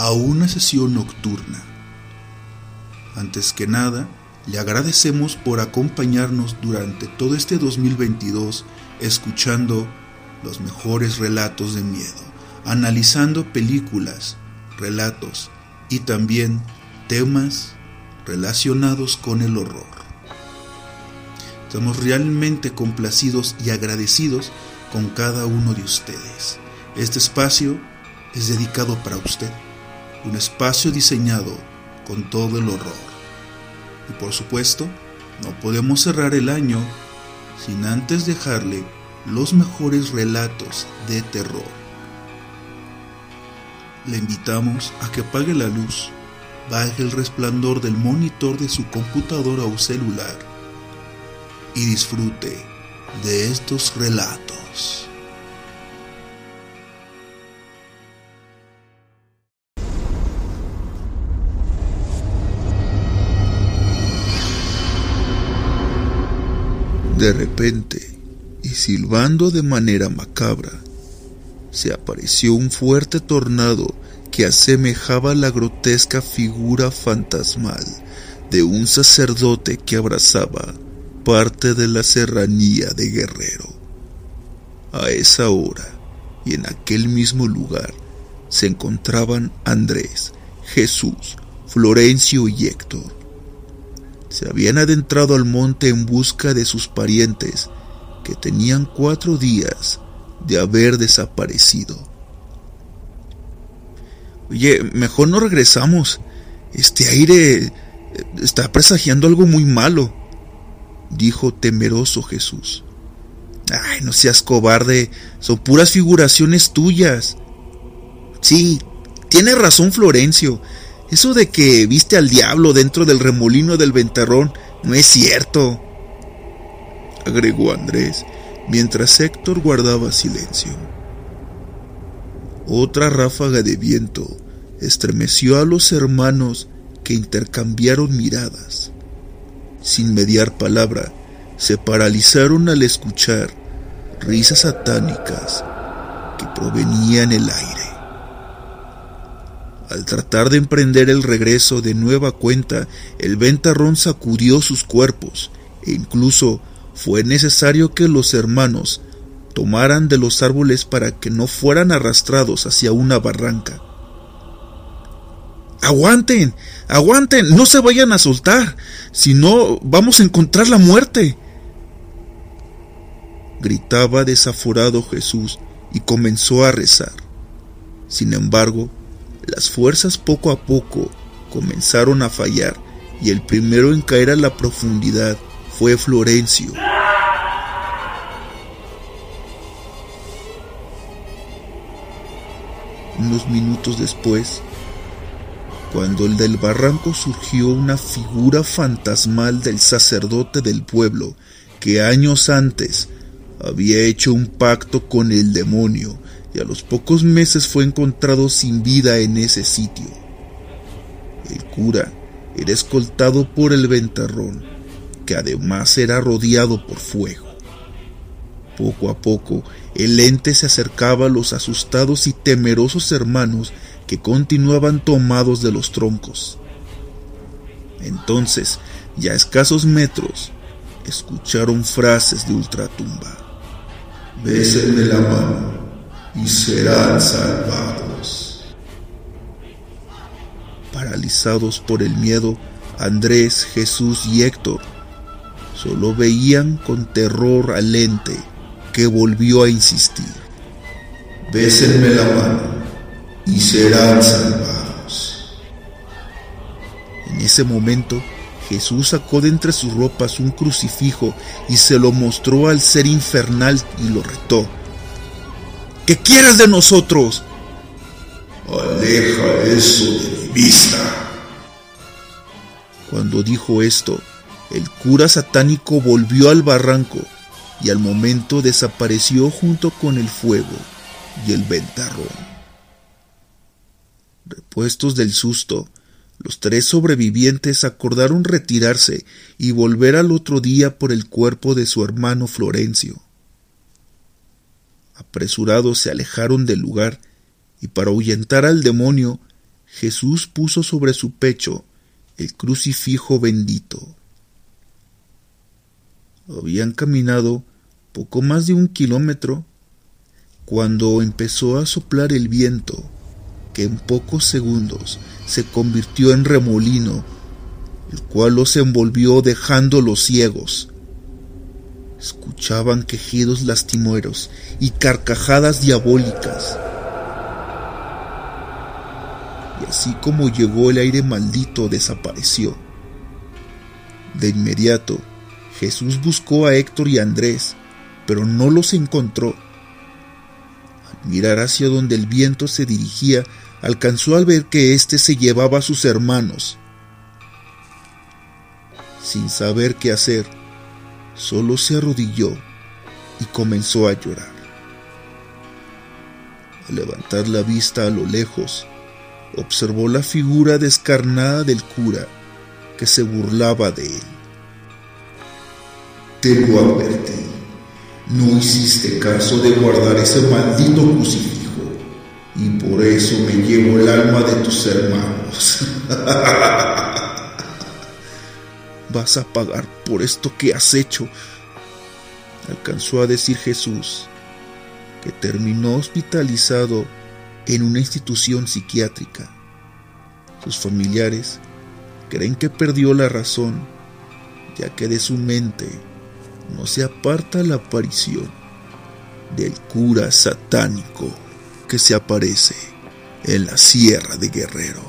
a una sesión nocturna. Antes que nada, le agradecemos por acompañarnos durante todo este 2022 escuchando los mejores relatos de miedo, analizando películas, relatos y también temas relacionados con el horror. Estamos realmente complacidos y agradecidos con cada uno de ustedes. Este espacio es dedicado para usted, un espacio diseñado con todo el horror. Y por supuesto, no podemos cerrar el año sin antes dejarle los mejores relatos de terror. Le invitamos a que apague la luz, baje el resplandor del monitor de su computadora o celular y disfrute de estos relatos. De repente, y silbando de manera macabra, se apareció un fuerte tornado que asemejaba la grotesca figura fantasmal de un sacerdote que abrazaba parte de la serranía de Guerrero. A esa hora y en aquel mismo lugar se encontraban Andrés, Jesús, Florencio y Héctor se habían adentrado al monte en busca de sus parientes, que tenían cuatro días de haber desaparecido. Oye, mejor no regresamos. Este aire eh, está presagiando algo muy malo, dijo temeroso Jesús. Ay, no seas cobarde, son puras figuraciones tuyas. Sí, tiene razón Florencio. Eso de que viste al diablo dentro del remolino del ventarrón no es cierto, agregó Andrés, mientras Héctor guardaba silencio. Otra ráfaga de viento estremeció a los hermanos que intercambiaron miradas. Sin mediar palabra, se paralizaron al escuchar risas satánicas que provenían el aire. Al tratar de emprender el regreso de nueva cuenta, el ventarrón sacudió sus cuerpos e incluso fue necesario que los hermanos tomaran de los árboles para que no fueran arrastrados hacia una barranca. Aguanten, aguanten, no se vayan a soltar, si no vamos a encontrar la muerte. Gritaba desaforado Jesús y comenzó a rezar. Sin embargo, las fuerzas poco a poco comenzaron a fallar y el primero en caer a la profundidad fue Florencio. Unos minutos después, cuando el del barranco surgió una figura fantasmal del sacerdote del pueblo que años antes había hecho un pacto con el demonio y a los pocos meses fue encontrado sin vida en ese sitio. El cura era escoltado por el ventarrón, que además era rodeado por fuego. Poco a poco, el ente se acercaba a los asustados y temerosos hermanos que continuaban tomados de los troncos. Entonces, ya a escasos metros, escucharon frases de ultratumba. Bésenme la mano y serán salvados. Para paralizados por el miedo, Andrés, Jesús y Héctor solo veían con terror al ente que volvió a insistir. Bésenme la mano y serán salvados. En ese momento, Jesús sacó de entre sus ropas un crucifijo y se lo mostró al ser infernal y lo retó. ¿Qué quieres de nosotros? Aleja eso de mi vista. Cuando dijo esto, el cura satánico volvió al barranco y al momento desapareció junto con el fuego y el ventarrón. Repuestos del susto, los tres sobrevivientes acordaron retirarse y volver al otro día por el cuerpo de su hermano Florencio. Apresurados se alejaron del lugar y para ahuyentar al demonio, Jesús puso sobre su pecho el crucifijo bendito. Habían caminado poco más de un kilómetro cuando empezó a soplar el viento, que en pocos segundos se convirtió en remolino, el cual los envolvió dejándolos ciegos. Escuchaban quejidos lastimeros y carcajadas diabólicas. Y así como llegó el aire maldito desapareció. De inmediato, Jesús buscó a Héctor y a Andrés, pero no los encontró. Al mirar hacia donde el viento se dirigía, alcanzó al ver que éste se llevaba a sus hermanos. Sin saber qué hacer, solo se arrodilló y comenzó a llorar. Al levantar la vista a lo lejos, observó la figura descarnada del cura que se burlaba de él. Te lo advertí. No hiciste caso de guardar ese maldito crucifijo y por eso me llevo el alma de tus hermanos. Vas a pagar por esto que has hecho, alcanzó a decir Jesús, que terminó hospitalizado en una institución psiquiátrica. Sus familiares creen que perdió la razón, ya que de su mente no se aparta la aparición del cura satánico que se aparece en la sierra de Guerrero.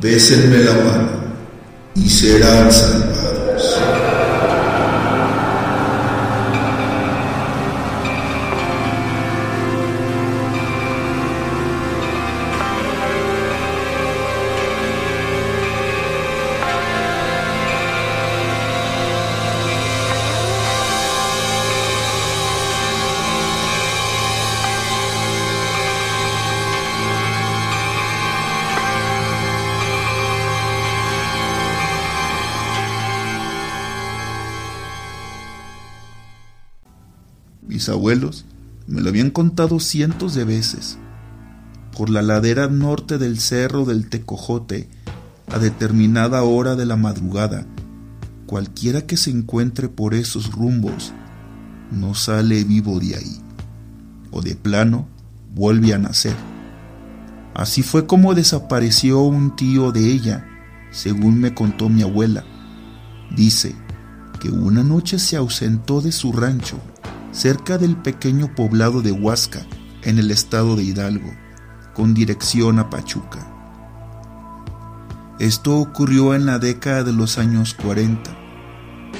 Bésenme la mano y serán salvados. Mis abuelos me lo habían contado cientos de veces. Por la ladera norte del cerro del Tecojote, a determinada hora de la madrugada, cualquiera que se encuentre por esos rumbos no sale vivo de ahí, o de plano vuelve a nacer. Así fue como desapareció un tío de ella, según me contó mi abuela. Dice que una noche se ausentó de su rancho cerca del pequeño poblado de Huasca, en el estado de Hidalgo, con dirección a Pachuca. Esto ocurrió en la década de los años 40.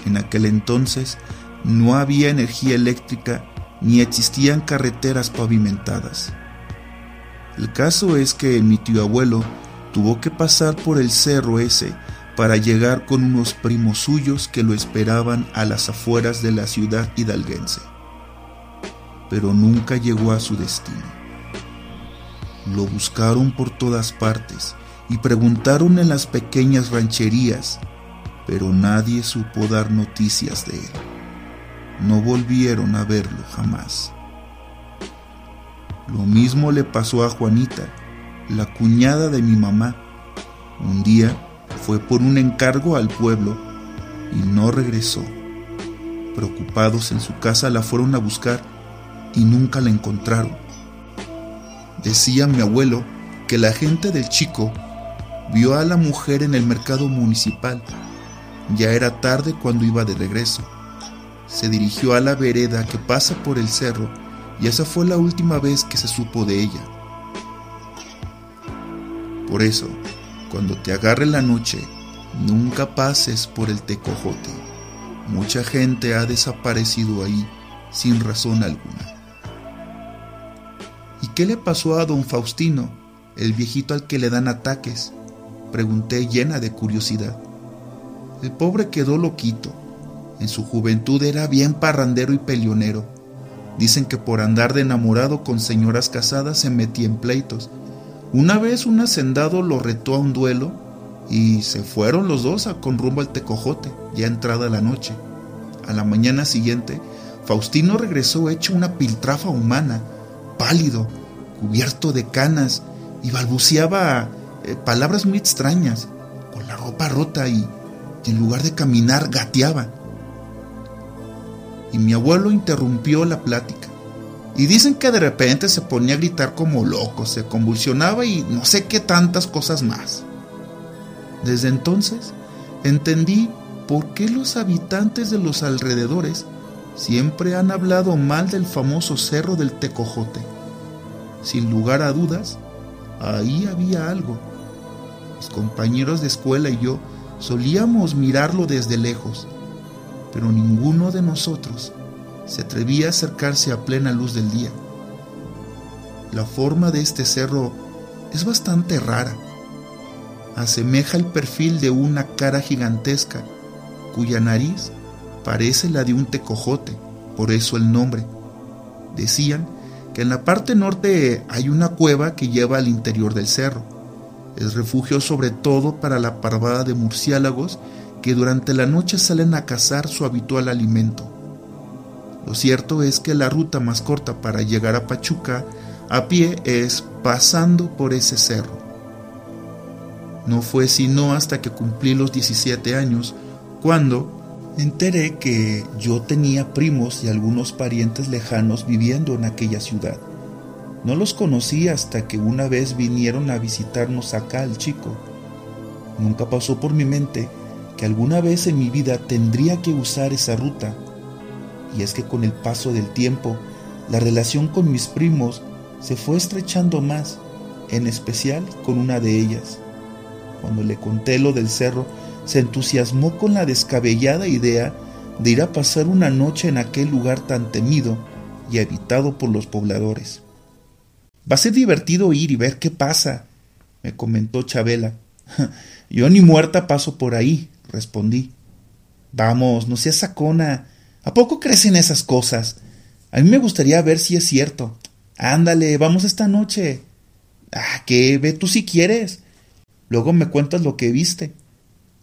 En aquel entonces no había energía eléctrica ni existían carreteras pavimentadas. El caso es que mi tío abuelo tuvo que pasar por el cerro ese para llegar con unos primos suyos que lo esperaban a las afueras de la ciudad hidalguense pero nunca llegó a su destino. Lo buscaron por todas partes y preguntaron en las pequeñas rancherías, pero nadie supo dar noticias de él. No volvieron a verlo jamás. Lo mismo le pasó a Juanita, la cuñada de mi mamá. Un día fue por un encargo al pueblo y no regresó. Preocupados en su casa la fueron a buscar y nunca la encontraron. Decía mi abuelo que la gente del chico vio a la mujer en el mercado municipal. Ya era tarde cuando iba de regreso. Se dirigió a la vereda que pasa por el cerro y esa fue la última vez que se supo de ella. Por eso, cuando te agarre la noche, nunca pases por el tecojote. Mucha gente ha desaparecido ahí sin razón alguna. ¿Y qué le pasó a don Faustino, el viejito al que le dan ataques? Pregunté llena de curiosidad. El pobre quedó loquito. En su juventud era bien parrandero y peleonero. Dicen que por andar de enamorado con señoras casadas se metía en pleitos. Una vez un hacendado lo retó a un duelo y se fueron los dos a, con rumbo al tecojote, ya entrada la noche. A la mañana siguiente, Faustino regresó hecho una piltrafa humana, pálido, cubierto de canas, y balbuceaba eh, palabras muy extrañas, con la ropa rota y, y en lugar de caminar gateaba. Y mi abuelo interrumpió la plática. Y dicen que de repente se ponía a gritar como loco, se convulsionaba y no sé qué tantas cosas más. Desde entonces entendí por qué los habitantes de los alrededores siempre han hablado mal del famoso cerro del Tecojote. Sin lugar a dudas, ahí había algo. Mis compañeros de escuela y yo solíamos mirarlo desde lejos, pero ninguno de nosotros se atrevía a acercarse a plena luz del día. La forma de este cerro es bastante rara. Asemeja el perfil de una cara gigantesca, cuya nariz parece la de un tecojote, por eso el nombre. Decían que en la parte norte hay una cueva que lleva al interior del cerro. Es refugio sobre todo para la parvada de murciélagos que durante la noche salen a cazar su habitual alimento. Lo cierto es que la ruta más corta para llegar a Pachuca a pie es pasando por ese cerro. No fue sino hasta que cumplí los 17 años cuando enteré que yo tenía primos y algunos parientes lejanos viviendo en aquella ciudad. No los conocí hasta que una vez vinieron a visitarnos acá al chico. Nunca pasó por mi mente que alguna vez en mi vida tendría que usar esa ruta. Y es que con el paso del tiempo, la relación con mis primos se fue estrechando más, en especial con una de ellas. Cuando le conté lo del cerro, se entusiasmó con la descabellada idea de ir a pasar una noche en aquel lugar tan temido y habitado por los pobladores. Va a ser divertido ir y ver qué pasa, me comentó Chabela. Yo ni muerta paso por ahí, respondí. Vamos, no seas sacona. ¿A poco crees en esas cosas? A mí me gustaría ver si es cierto. Ándale, vamos esta noche. Ah, que ve tú si quieres. Luego me cuentas lo que viste.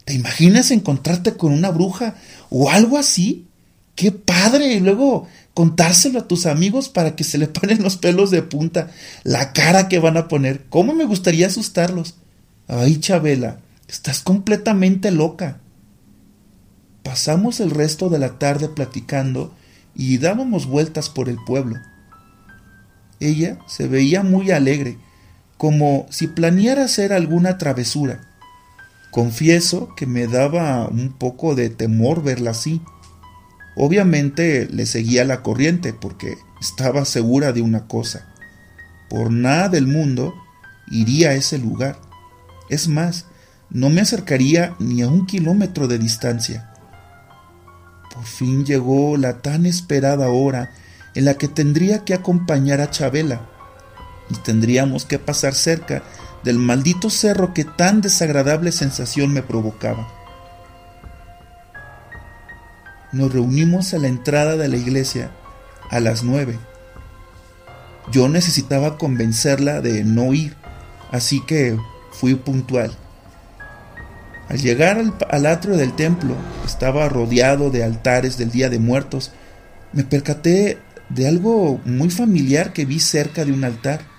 ¿Te imaginas encontrarte con una bruja o algo así? ¡Qué padre! Y luego contárselo a tus amigos para que se le ponen los pelos de punta, la cara que van a poner. ¿Cómo me gustaría asustarlos? Ay, Chabela, estás completamente loca. Pasamos el resto de la tarde platicando y dábamos vueltas por el pueblo. Ella se veía muy alegre, como si planeara hacer alguna travesura. Confieso que me daba un poco de temor verla así. Obviamente le seguía la corriente porque estaba segura de una cosa. Por nada del mundo iría a ese lugar. Es más, no me acercaría ni a un kilómetro de distancia. Por fin llegó la tan esperada hora en la que tendría que acompañar a Chabela y tendríamos que pasar cerca del maldito cerro que tan desagradable sensación me provocaba. Nos reunimos a la entrada de la iglesia a las nueve. Yo necesitaba convencerla de no ir, así que fui puntual. Al llegar al, al, atrio del templo, estaba rodeado de altares del Día de Muertos, me percaté de algo muy familiar que vi cerca de un altar.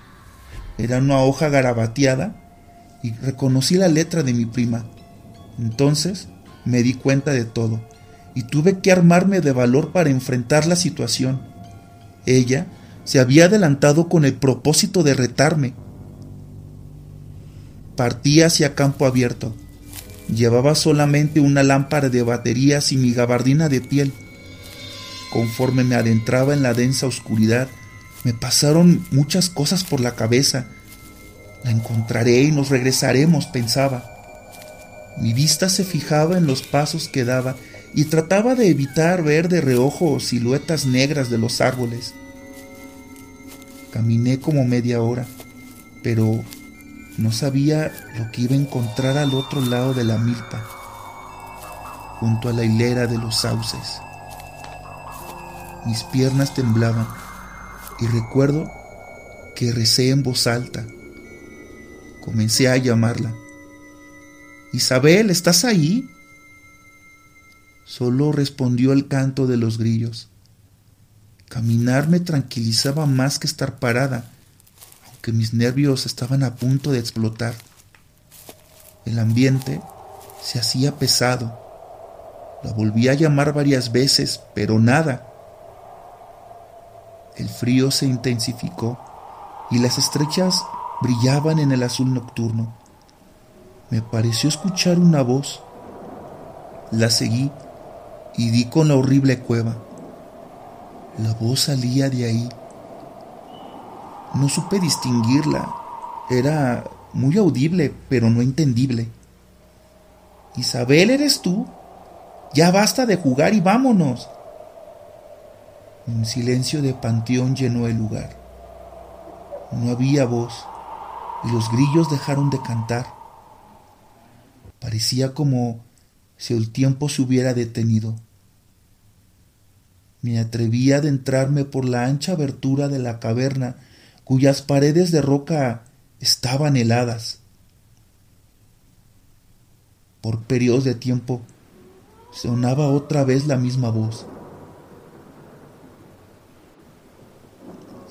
Era una hoja garabateada y reconocí la letra de mi prima. Entonces me di cuenta de todo y tuve que armarme de valor para enfrentar la situación. Ella se había adelantado con el propósito de retarme. Partí hacia campo abierto. Llevaba solamente una lámpara de baterías y mi gabardina de piel. Conforme me adentraba en la densa oscuridad, me pasaron muchas cosas por la cabeza. La encontraré y nos regresaremos, pensaba. Mi vista se fijaba en los pasos que daba y trataba de evitar ver de reojo siluetas negras de los árboles. Caminé como media hora, pero no sabía lo que iba a encontrar al otro lado de la milpa, junto a la hilera de los sauces. Mis piernas temblaban y recuerdo que recé en voz alta. Comencé a llamarla. Isabel, ¿estás ahí? Solo respondió el canto de los grillos. Caminar me tranquilizaba más que estar parada, aunque mis nervios estaban a punto de explotar. El ambiente se hacía pesado. La volví a llamar varias veces, pero nada. El frío se intensificó y las estrechas brillaban en el azul nocturno. Me pareció escuchar una voz. La seguí y di con la horrible cueva. La voz salía de ahí. No supe distinguirla. Era muy audible, pero no entendible. Isabel, ¿eres tú? Ya basta de jugar y vámonos. Un silencio de panteón llenó el lugar. No había voz y los grillos dejaron de cantar. Parecía como si el tiempo se hubiera detenido. Me atreví a adentrarme por la ancha abertura de la caverna, cuyas paredes de roca estaban heladas. Por periodos de tiempo sonaba otra vez la misma voz.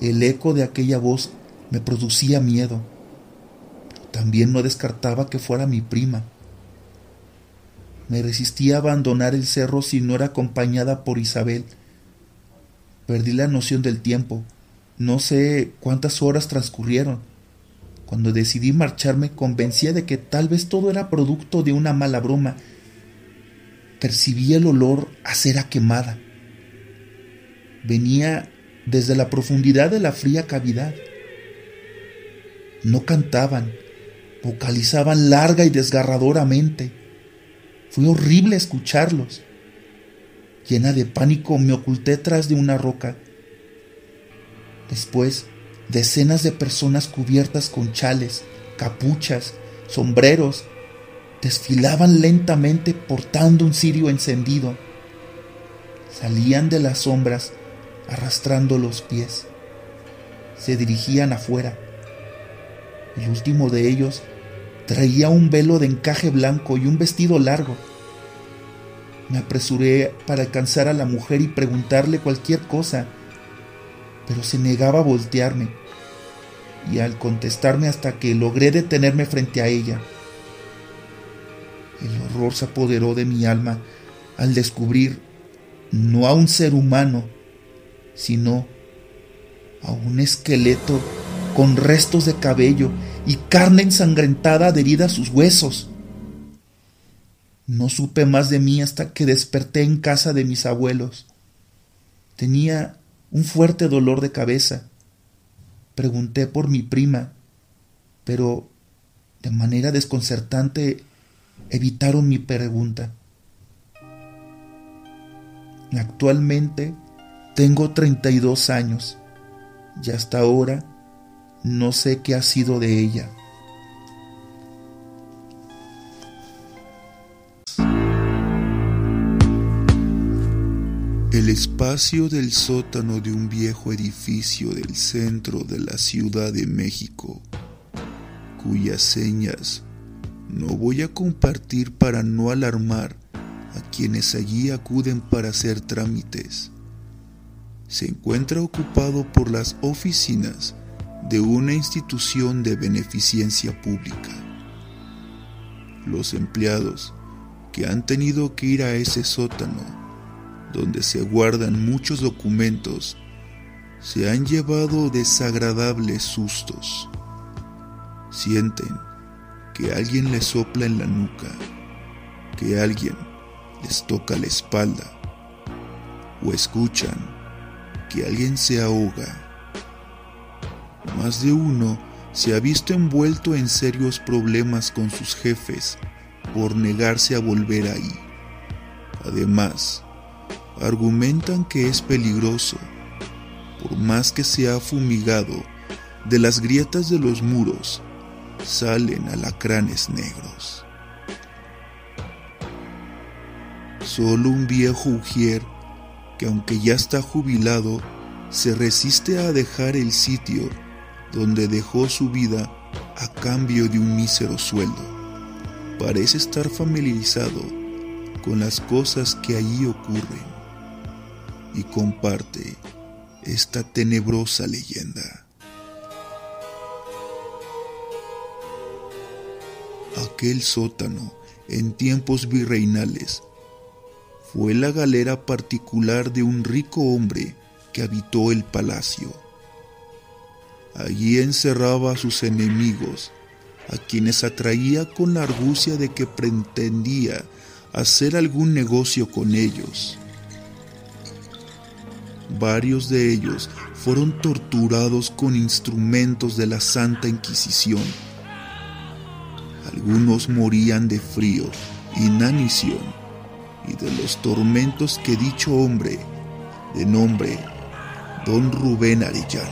El eco de aquella voz me producía miedo. También no descartaba que fuera mi prima. Me resistía a abandonar el cerro si no era acompañada por Isabel, Perdí la noción del tiempo. No sé cuántas horas transcurrieron. Cuando decidí marcharme convencía de que tal vez todo era producto de una mala broma. Percibí el olor a cera quemada. Venía desde la profundidad de la fría cavidad. No cantaban, vocalizaban larga y desgarradoramente. Fue horrible escucharlos. Llena de pánico me oculté tras de una roca. Después, decenas de personas cubiertas con chales, capuchas, sombreros, desfilaban lentamente portando un cirio encendido. Salían de las sombras arrastrando los pies. Se dirigían afuera. El último de ellos traía un velo de encaje blanco y un vestido largo. Me apresuré para alcanzar a la mujer y preguntarle cualquier cosa, pero se negaba a voltearme, y al contestarme hasta que logré detenerme frente a ella. El horror se apoderó de mi alma al descubrir no a un ser humano, sino a un esqueleto con restos de cabello y carne ensangrentada adherida a sus huesos. No supe más de mí hasta que desperté en casa de mis abuelos. Tenía un fuerte dolor de cabeza. Pregunté por mi prima, pero de manera desconcertante evitaron mi pregunta. Actualmente tengo 32 años y hasta ahora no sé qué ha sido de ella. El espacio del sótano de un viejo edificio del centro de la Ciudad de México, cuyas señas no voy a compartir para no alarmar a quienes allí acuden para hacer trámites, se encuentra ocupado por las oficinas de una institución de beneficencia pública. Los empleados que han tenido que ir a ese sótano donde se guardan muchos documentos, se han llevado desagradables sustos. Sienten que alguien les sopla en la nuca, que alguien les toca la espalda, o escuchan que alguien se ahoga. Más de uno se ha visto envuelto en serios problemas con sus jefes por negarse a volver ahí. Además, argumentan que es peligroso, por más que sea fumigado, de las grietas de los muros salen alacranes negros. Solo un viejo ujier que aunque ya está jubilado, se resiste a dejar el sitio donde dejó su vida a cambio de un mísero sueldo. Parece estar familiarizado con las cosas que allí ocurren y comparte esta tenebrosa leyenda. Aquel sótano en tiempos virreinales fue la galera particular de un rico hombre que habitó el palacio. Allí encerraba a sus enemigos, a quienes atraía con la argucia de que pretendía hacer algún negocio con ellos. Varios de ellos fueron torturados con instrumentos de la Santa Inquisición. Algunos morían de frío, inanición y de los tormentos que dicho hombre, de nombre don Rubén Arellano,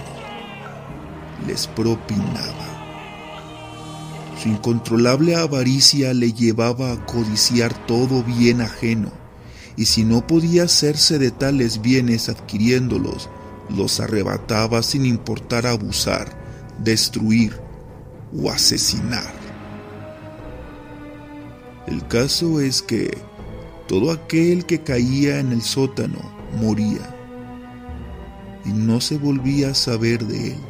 les propinaba. Su incontrolable avaricia le llevaba a codiciar todo bien ajeno, y si no podía hacerse de tales bienes adquiriéndolos, los arrebataba sin importar abusar, destruir o asesinar. El caso es que todo aquel que caía en el sótano moría y no se volvía a saber de él.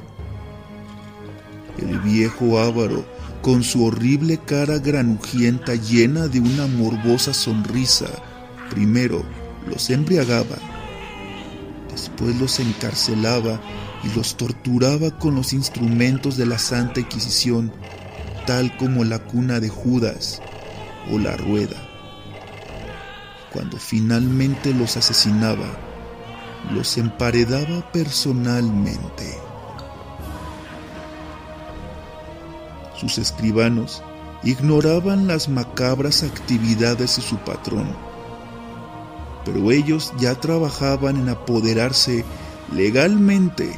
El viejo Ávaro, con su horrible cara granujienta llena de una morbosa sonrisa, primero los embriagaba, después los encarcelaba y los torturaba con los instrumentos de la Santa Inquisición, tal como la cuna de Judas o la rueda. Cuando finalmente los asesinaba, los emparedaba personalmente. Sus escribanos ignoraban las macabras actividades de su patrón, pero ellos ya trabajaban en apoderarse legalmente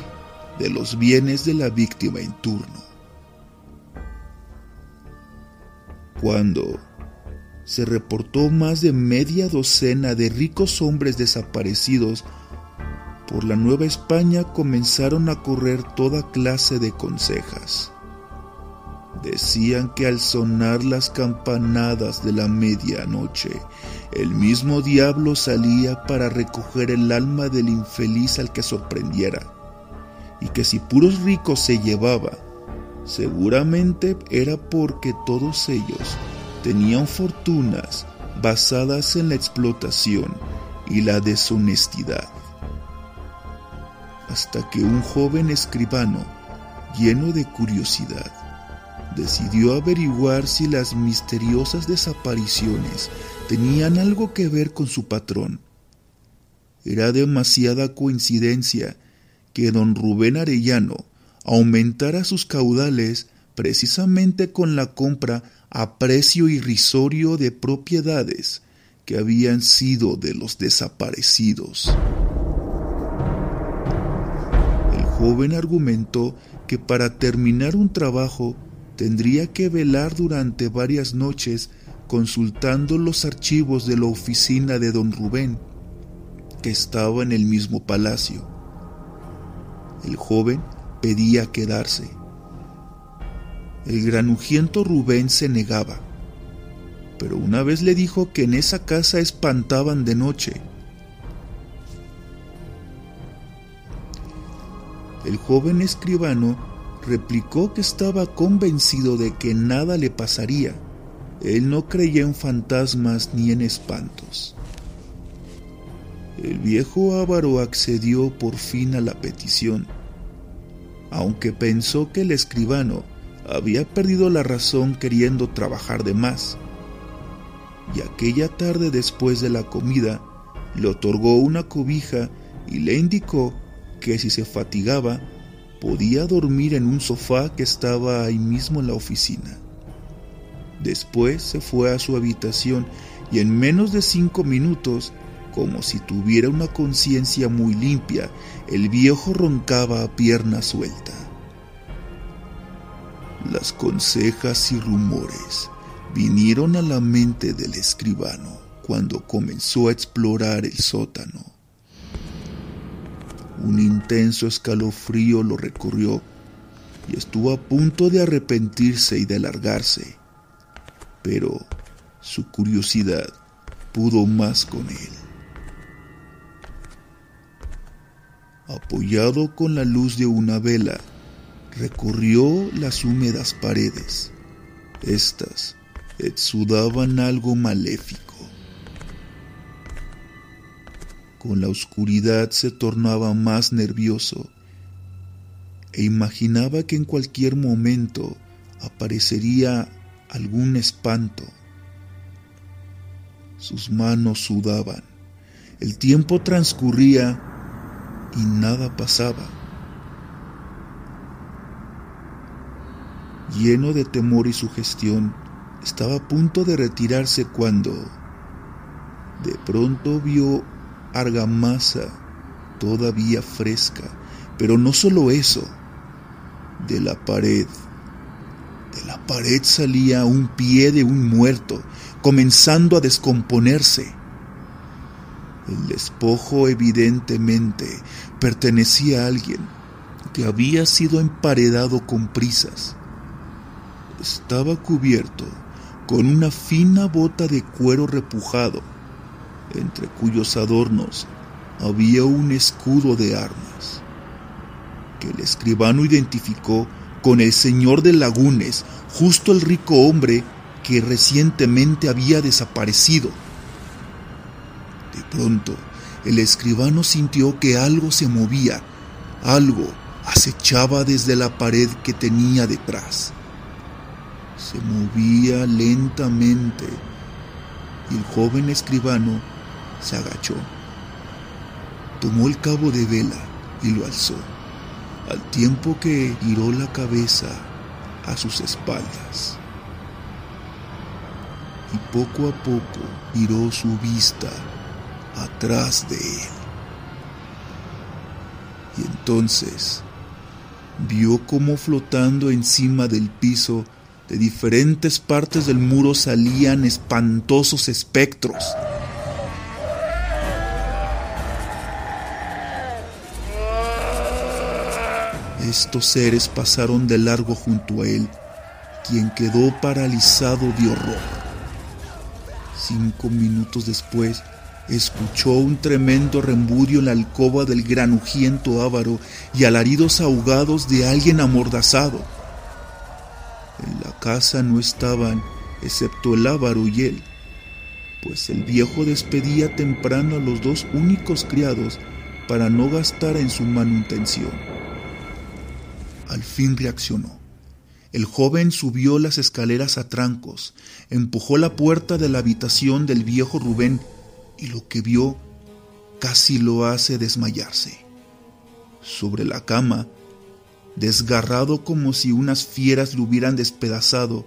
de los bienes de la víctima en turno. Cuando se reportó más de media docena de ricos hombres desaparecidos, por la Nueva España comenzaron a correr toda clase de consejas. Decían que al sonar las campanadas de la medianoche, el mismo diablo salía para recoger el alma del infeliz al que sorprendiera, y que si puros ricos se llevaba, seguramente era porque todos ellos tenían fortunas basadas en la explotación y la deshonestidad. Hasta que un joven escribano, lleno de curiosidad, decidió averiguar si las misteriosas desapariciones tenían algo que ver con su patrón. Era demasiada coincidencia que don Rubén Arellano aumentara sus caudales precisamente con la compra a precio irrisorio de propiedades que habían sido de los desaparecidos. El joven argumentó que para terminar un trabajo tendría que velar durante varias noches consultando los archivos de la oficina de don Rubén, que estaba en el mismo palacio. El joven pedía quedarse. El granujiento Rubén se negaba, pero una vez le dijo que en esa casa espantaban de noche. El joven escribano replicó que estaba convencido de que nada le pasaría. Él no creía en fantasmas ni en espantos. El viejo Ávaro accedió por fin a la petición, aunque pensó que el escribano había perdido la razón queriendo trabajar de más. Y aquella tarde después de la comida, le otorgó una cobija y le indicó que si se fatigaba, podía dormir en un sofá que estaba ahí mismo en la oficina. Después se fue a su habitación y en menos de cinco minutos, como si tuviera una conciencia muy limpia, el viejo roncaba a pierna suelta. Las consejas y rumores vinieron a la mente del escribano cuando comenzó a explorar el sótano. Un intenso escalofrío lo recorrió y estuvo a punto de arrepentirse y de largarse, pero su curiosidad pudo más con él. Apoyado con la luz de una vela, recorrió las húmedas paredes. Estas exudaban algo maléfico. Con la oscuridad se tornaba más nervioso e imaginaba que en cualquier momento aparecería algún espanto. Sus manos sudaban, el tiempo transcurría y nada pasaba. Lleno de temor y sugestión, estaba a punto de retirarse cuando de pronto vio argamasa todavía fresca, pero no solo eso, de la pared. De la pared salía un pie de un muerto, comenzando a descomponerse. El despojo evidentemente pertenecía a alguien que había sido emparedado con prisas. Estaba cubierto con una fina bota de cuero repujado entre cuyos adornos había un escudo de armas, que el escribano identificó con el señor de Lagunes, justo el rico hombre que recientemente había desaparecido. De pronto, el escribano sintió que algo se movía, algo acechaba desde la pared que tenía detrás. Se movía lentamente y el joven escribano se agachó, tomó el cabo de vela y lo alzó, al tiempo que giró la cabeza a sus espaldas. Y poco a poco giró su vista atrás de él. Y entonces vio cómo flotando encima del piso de diferentes partes del muro salían espantosos espectros Estos seres pasaron de largo junto a él, quien quedó paralizado de horror. Cinco minutos después, escuchó un tremendo rembudio en la alcoba del granujiento ávaro y alaridos ahogados de alguien amordazado. Casa no estaban, excepto el ávaro y él, pues el viejo despedía temprano a los dos únicos criados para no gastar en su manutención al fin reaccionó. El joven subió las escaleras a trancos, empujó la puerta de la habitación del viejo Rubén y lo que vio casi lo hace desmayarse. Sobre la cama, desgarrado como si unas fieras lo hubieran despedazado,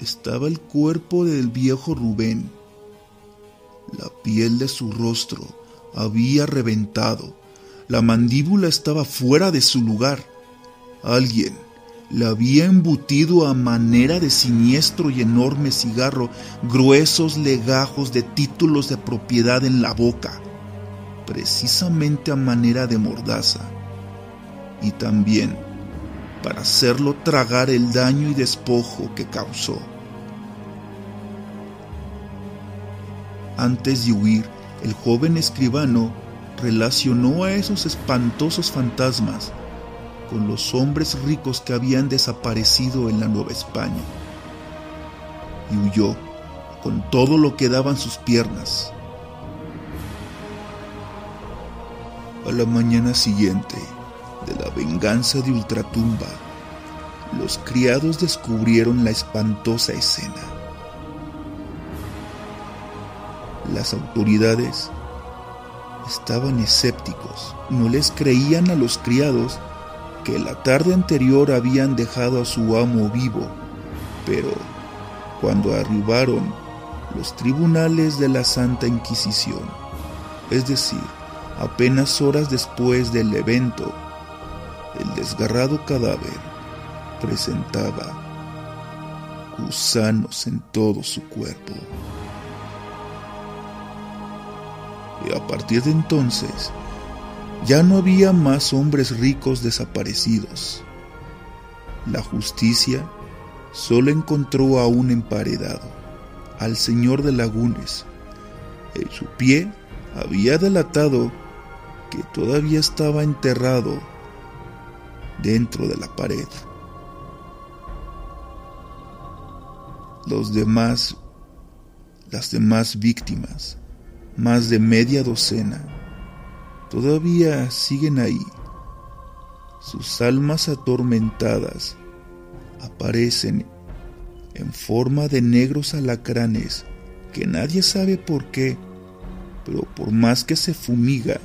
estaba el cuerpo del viejo Rubén. La piel de su rostro había reventado, la mandíbula estaba fuera de su lugar. Alguien le había embutido a manera de siniestro y enorme cigarro gruesos legajos de títulos de propiedad en la boca, precisamente a manera de mordaza, y también para hacerlo tragar el daño y despojo que causó. Antes de huir, el joven escribano relacionó a esos espantosos fantasmas con los hombres ricos que habían desaparecido en la Nueva España. Y huyó con todo lo que daban sus piernas. A la mañana siguiente de la venganza de Ultratumba, los criados descubrieron la espantosa escena. Las autoridades estaban escépticos, no les creían a los criados que la tarde anterior habían dejado a su amo vivo, pero cuando arribaron los tribunales de la Santa Inquisición, es decir, apenas horas después del evento, el desgarrado cadáver presentaba gusanos en todo su cuerpo. Y a partir de entonces, ya no había más hombres ricos desaparecidos. La justicia solo encontró a un emparedado, al señor de Lagunes. En su pie había delatado que todavía estaba enterrado dentro de la pared. Los demás, las demás víctimas, más de media docena, todavía siguen ahí. Sus almas atormentadas aparecen en forma de negros alacranes que nadie sabe por qué, pero por más que se fumiga,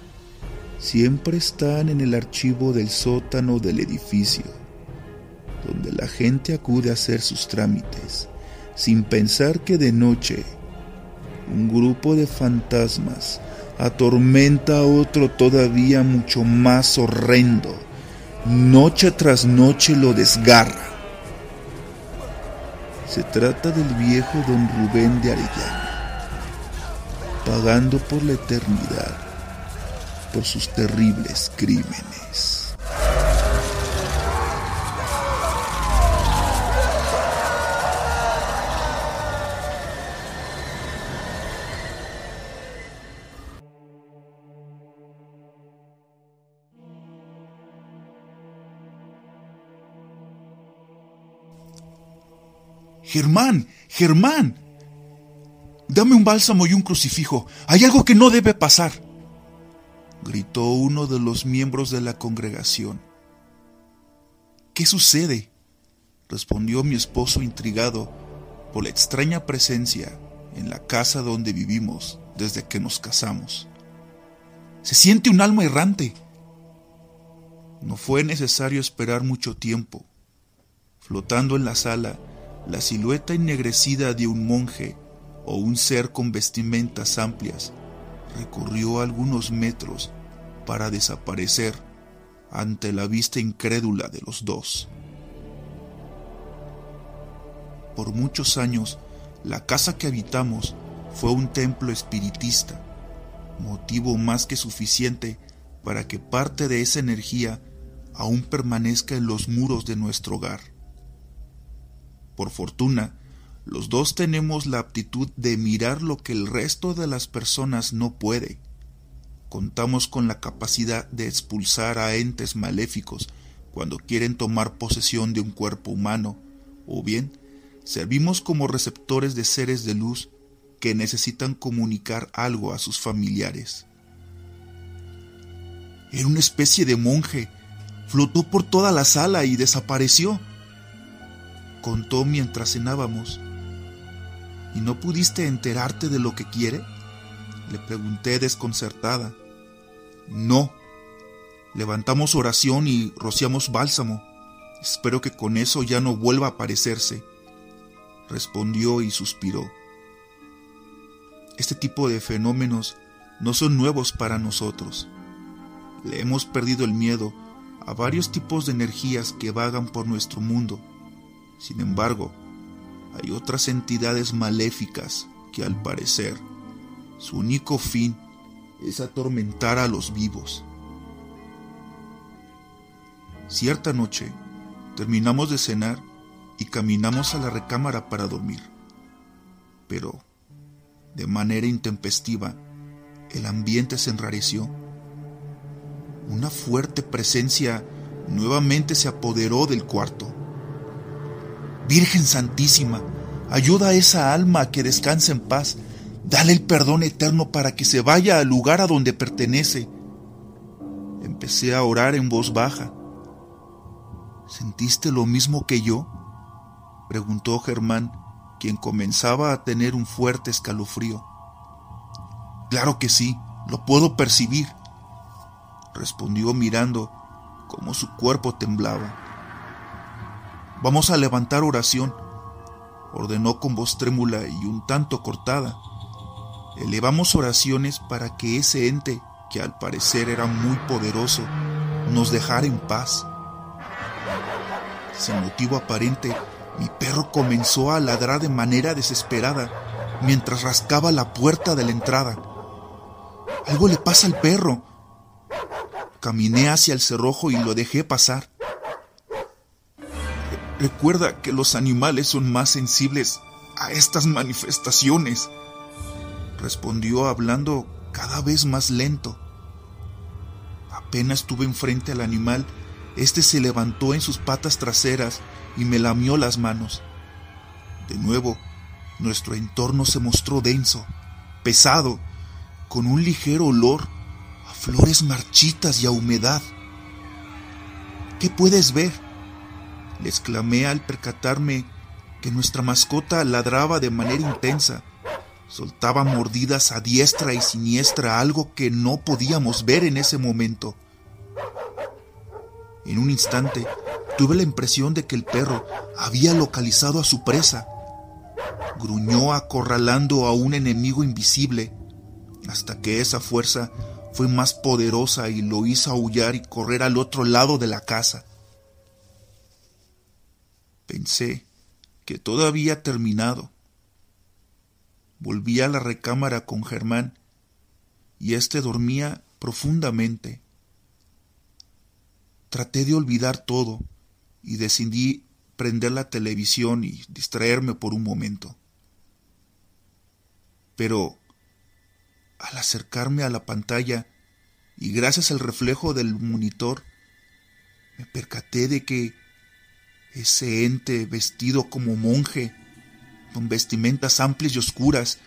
siempre están en el archivo del sótano del edificio, donde la gente acude a hacer sus trámites sin pensar que de noche un grupo de fantasmas atormenta a otro todavía mucho más horrendo. Noche tras noche lo desgarra. Se trata del viejo don Rubén de Arellano, pagando por la eternidad por sus terribles crímenes. Germán, Germán. Dame un bálsamo y un crucifijo. Hay algo que no debe pasar. Gritó uno de los miembros de la congregación. ¿Qué sucede? Respondió mi esposo intrigado por la extraña presencia en la casa donde vivimos desde que nos casamos. Se siente un alma errante. No fue necesario esperar mucho tiempo. Flotando en la sala, la silueta ennegrecida de un monje o un ser con vestimentas amplias recorrió algunos metros para desaparecer ante la vista incrédula de los dos. Por muchos años, la casa que habitamos fue un templo espiritista, motivo más que suficiente para que parte de esa energía aún permanezca en los muros de nuestro hogar. Por fortuna, los dos tenemos la aptitud de mirar lo que el resto de las personas no puede. Contamos con la capacidad de expulsar a entes maléficos cuando quieren tomar posesión de un cuerpo humano, o bien servimos como receptores de seres de luz que necesitan comunicar algo a sus familiares. Era una especie de monje, flotó por toda la sala y desapareció contó mientras cenábamos. ¿Y no pudiste enterarte de lo que quiere? Le pregunté desconcertada. No. Levantamos oración y rociamos bálsamo. Espero que con eso ya no vuelva a aparecerse. Respondió y suspiró. Este tipo de fenómenos no son nuevos para nosotros. Le hemos perdido el miedo a varios tipos de energías que vagan por nuestro mundo sin embargo, hay otras entidades maléficas que al parecer su único fin es atormentar a los vivos. Cierta noche terminamos de cenar y caminamos a la recámara para dormir. Pero, de manera intempestiva, el ambiente se enrareció. Una fuerte presencia nuevamente se apoderó del cuarto. Virgen Santísima, ayuda a esa alma a que descanse en paz. Dale el perdón eterno para que se vaya al lugar a donde pertenece. Empecé a orar en voz baja. ¿Sentiste lo mismo que yo? preguntó Germán, quien comenzaba a tener un fuerte escalofrío. Claro que sí, lo puedo percibir, respondió mirando cómo su cuerpo temblaba. Vamos a levantar oración, ordenó con voz trémula y un tanto cortada. Elevamos oraciones para que ese ente, que al parecer era muy poderoso, nos dejara en paz. Sin motivo aparente, mi perro comenzó a ladrar de manera desesperada mientras rascaba la puerta de la entrada. Algo le pasa al perro. Caminé hacia el cerrojo y lo dejé pasar. Recuerda que los animales son más sensibles a estas manifestaciones, respondió hablando cada vez más lento. Apenas estuve enfrente al animal, este se levantó en sus patas traseras y me lamió las manos. De nuevo, nuestro entorno se mostró denso, pesado, con un ligero olor a flores marchitas y a humedad. ¿Qué puedes ver? Le exclamé al percatarme que nuestra mascota ladraba de manera intensa. Soltaba mordidas a diestra y siniestra, algo que no podíamos ver en ese momento. En un instante tuve la impresión de que el perro había localizado a su presa. Gruñó acorralando a un enemigo invisible, hasta que esa fuerza fue más poderosa y lo hizo aullar y correr al otro lado de la casa. Pensé que todo había terminado. Volví a la recámara con Germán y éste dormía profundamente. Traté de olvidar todo y decidí prender la televisión y distraerme por un momento. Pero al acercarme a la pantalla y gracias al reflejo del monitor, me percaté de que ese ente vestido como monje, con vestimentas amplias y oscuras,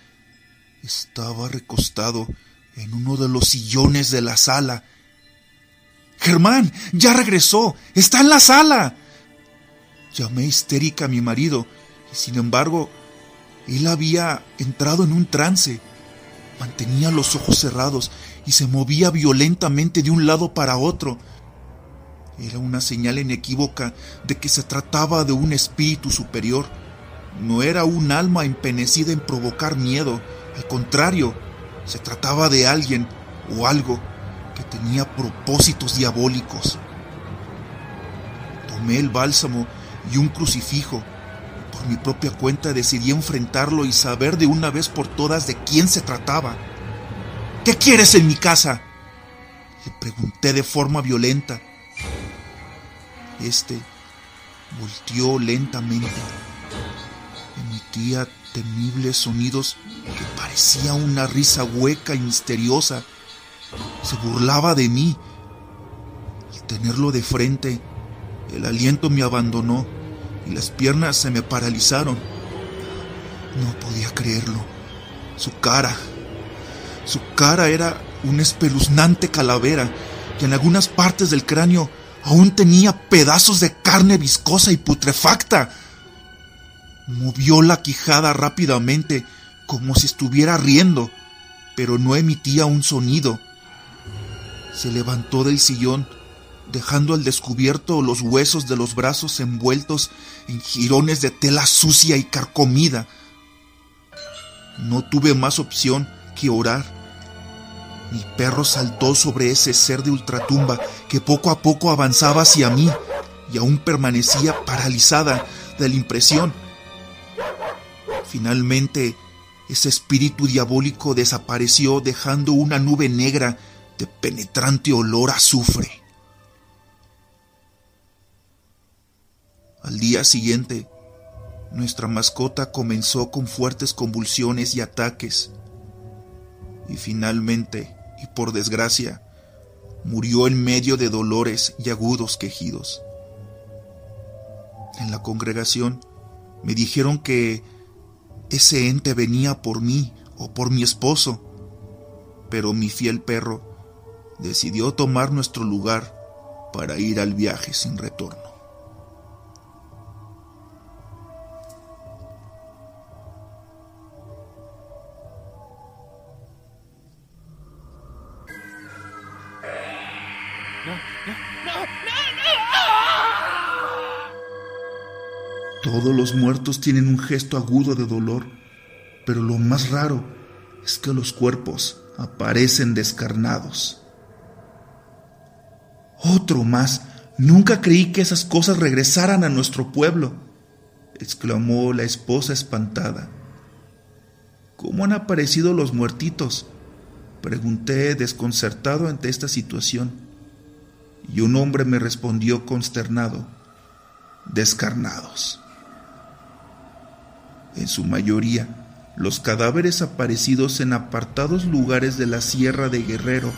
estaba recostado en uno de los sillones de la sala. Germán, ya regresó, está en la sala. Llamé histérica a mi marido, y sin embargo, él había entrado en un trance. Mantenía los ojos cerrados y se movía violentamente de un lado para otro. Era una señal inequívoca de que se trataba de un espíritu superior. No era un alma empenecida en provocar miedo, al contrario, se trataba de alguien o algo que tenía propósitos diabólicos. Tomé el bálsamo y un crucifijo. Por mi propia cuenta decidí enfrentarlo y saber de una vez por todas de quién se trataba. ¿Qué quieres en mi casa? Le pregunté de forma violenta. Este volteó lentamente. Emitía temibles sonidos que parecía una risa hueca y misteriosa. Se burlaba de mí. Al tenerlo de frente, el aliento me abandonó y las piernas se me paralizaron. No podía creerlo. Su cara, su cara era una espeluznante calavera y en algunas partes del cráneo aún tenía pedazos de carne viscosa y putrefacta. Movió la quijada rápidamente, como si estuviera riendo, pero no emitía un sonido. Se levantó del sillón, dejando al descubierto los huesos de los brazos envueltos en jirones de tela sucia y carcomida. No tuve más opción que orar mi perro saltó sobre ese ser de ultratumba que poco a poco avanzaba hacia mí y aún permanecía paralizada de la impresión. Finalmente, ese espíritu diabólico desapareció dejando una nube negra de penetrante olor a azufre. Al día siguiente, nuestra mascota comenzó con fuertes convulsiones y ataques, y finalmente y por desgracia murió en medio de dolores y agudos quejidos. En la congregación me dijeron que ese ente venía por mí o por mi esposo, pero mi fiel perro decidió tomar nuestro lugar para ir al viaje sin retorno. Tienen un gesto agudo de dolor, pero lo más raro es que los cuerpos aparecen descarnados. Otro más, nunca creí que esas cosas regresaran a nuestro pueblo, exclamó la esposa espantada. ¿Cómo han aparecido los muertitos? Pregunté desconcertado ante esta situación, y un hombre me respondió consternado, descarnados. En su mayoría, los cadáveres aparecidos en apartados lugares de la Sierra de Guerrero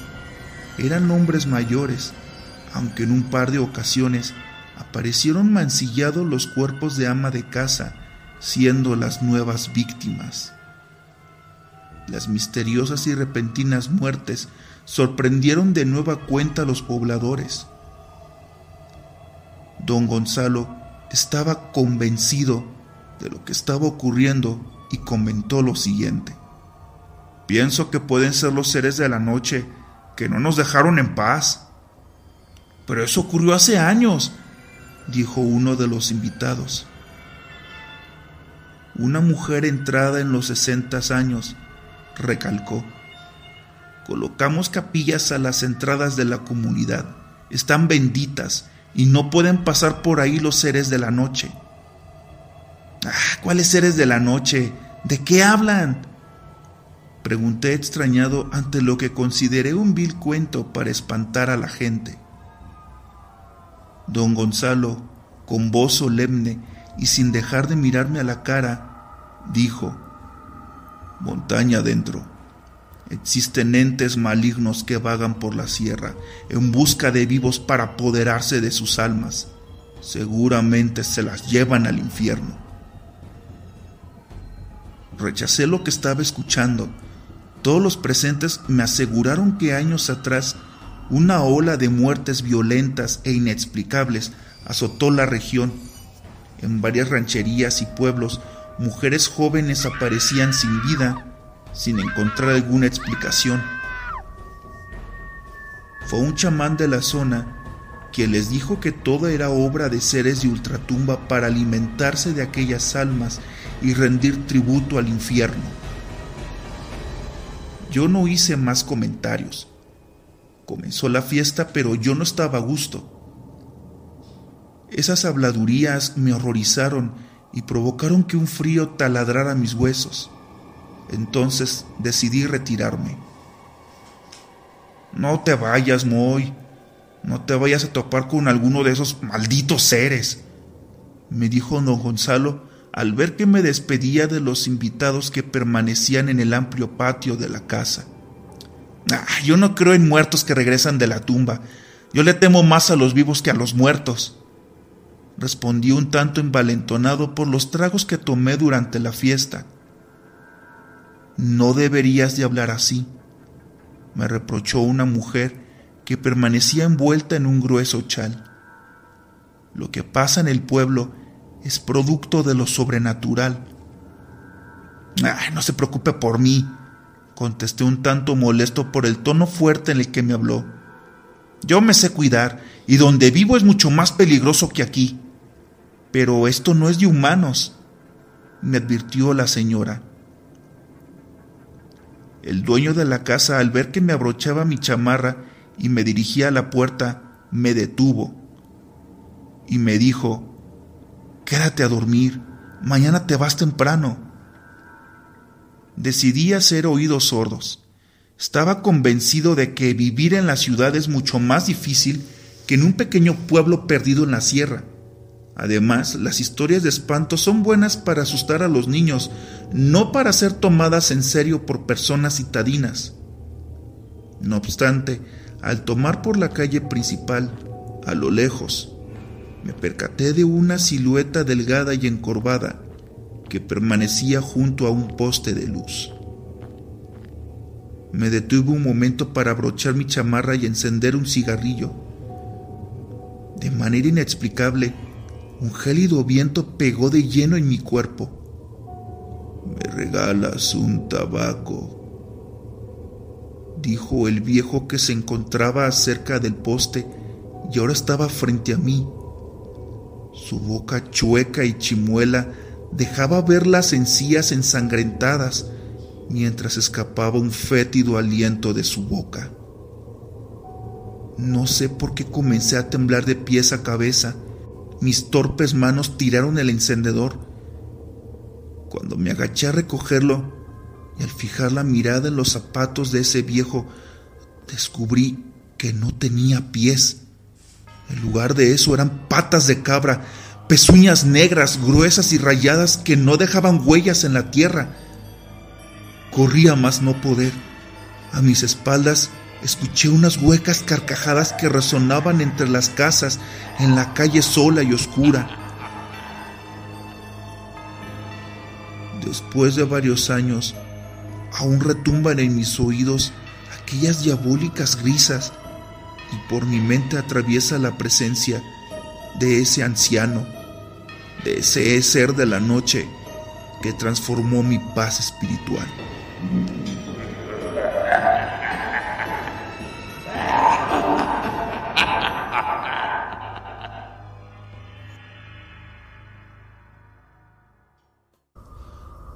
eran hombres mayores, aunque en un par de ocasiones aparecieron mancillados los cuerpos de ama de casa, siendo las nuevas víctimas. Las misteriosas y repentinas muertes sorprendieron de nueva cuenta a los pobladores. Don Gonzalo estaba convencido de lo que estaba ocurriendo y comentó lo siguiente. Pienso que pueden ser los seres de la noche que no nos dejaron en paz. Pero eso ocurrió hace años, dijo uno de los invitados. Una mujer entrada en los sesentas años recalcó. Colocamos capillas a las entradas de la comunidad. Están benditas y no pueden pasar por ahí los seres de la noche. Ah, ¿Cuáles seres de la noche? ¿De qué hablan? Pregunté extrañado ante lo que consideré un vil cuento para espantar a la gente. Don Gonzalo, con voz solemne y sin dejar de mirarme a la cara, dijo, Montaña adentro, existen entes malignos que vagan por la sierra en busca de vivos para apoderarse de sus almas. Seguramente se las llevan al infierno. Rechacé lo que estaba escuchando. Todos los presentes me aseguraron que años atrás una ola de muertes violentas e inexplicables azotó la región. En varias rancherías y pueblos, mujeres jóvenes aparecían sin vida, sin encontrar alguna explicación. Fue un chamán de la zona quien les dijo que toda era obra de seres de ultratumba para alimentarse de aquellas almas y rendir tributo al infierno. Yo no hice más comentarios. Comenzó la fiesta, pero yo no estaba a gusto. Esas habladurías me horrorizaron y provocaron que un frío taladrara mis huesos. Entonces decidí retirarme. No te vayas, Moy. No te vayas a topar con alguno de esos malditos seres, me dijo don Gonzalo al ver que me despedía de los invitados que permanecían en el amplio patio de la casa. Ah, yo no creo en muertos que regresan de la tumba. Yo le temo más a los vivos que a los muertos. Respondí un tanto envalentonado por los tragos que tomé durante la fiesta. No deberías de hablar así, me reprochó una mujer que permanecía envuelta en un grueso chal. Lo que pasa en el pueblo es producto de lo sobrenatural. no se preocupe por mí, contesté un tanto molesto por el tono fuerte en el que me habló. Yo me sé cuidar y donde vivo es mucho más peligroso que aquí. Pero esto no es de humanos, me advirtió la señora. El dueño de la casa, al ver que me abrochaba mi chamarra y me dirigía a la puerta, me detuvo y me dijo, Quédate a dormir, mañana te vas temprano. Decidí hacer oídos sordos. Estaba convencido de que vivir en la ciudad es mucho más difícil que en un pequeño pueblo perdido en la sierra. Además, las historias de espanto son buenas para asustar a los niños, no para ser tomadas en serio por personas citadinas. No obstante, al tomar por la calle principal, a lo lejos, me percaté de una silueta delgada y encorvada que permanecía junto a un poste de luz. Me detuve un momento para abrochar mi chamarra y encender un cigarrillo. De manera inexplicable, un gélido viento pegó de lleno en mi cuerpo. ¿Me regalas un tabaco? dijo el viejo que se encontraba cerca del poste y ahora estaba frente a mí. Su boca chueca y chimuela dejaba ver las encías ensangrentadas mientras escapaba un fétido aliento de su boca. No sé por qué comencé a temblar de pies a cabeza. Mis torpes manos tiraron el encendedor. Cuando me agaché a recogerlo y al fijar la mirada en los zapatos de ese viejo, descubrí que no tenía pies. En lugar de eso eran patas de cabra, pezuñas negras, gruesas y rayadas que no dejaban huellas en la tierra. Corría más no poder. A mis espaldas escuché unas huecas carcajadas que resonaban entre las casas en la calle sola y oscura. Después de varios años, aún retumban en mis oídos aquellas diabólicas grisas y por mi mente atraviesa la presencia de ese anciano, de ese ser de la noche que transformó mi paz espiritual.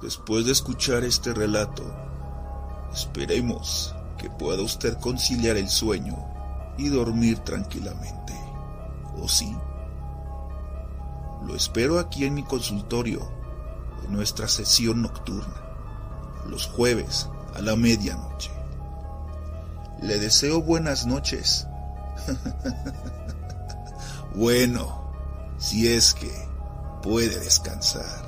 Después de escuchar este relato, esperemos que pueda usted conciliar el sueño y dormir tranquilamente. ¿O sí? Lo espero aquí en mi consultorio, en nuestra sesión nocturna, los jueves a la medianoche. Le deseo buenas noches. bueno, si es que puede descansar.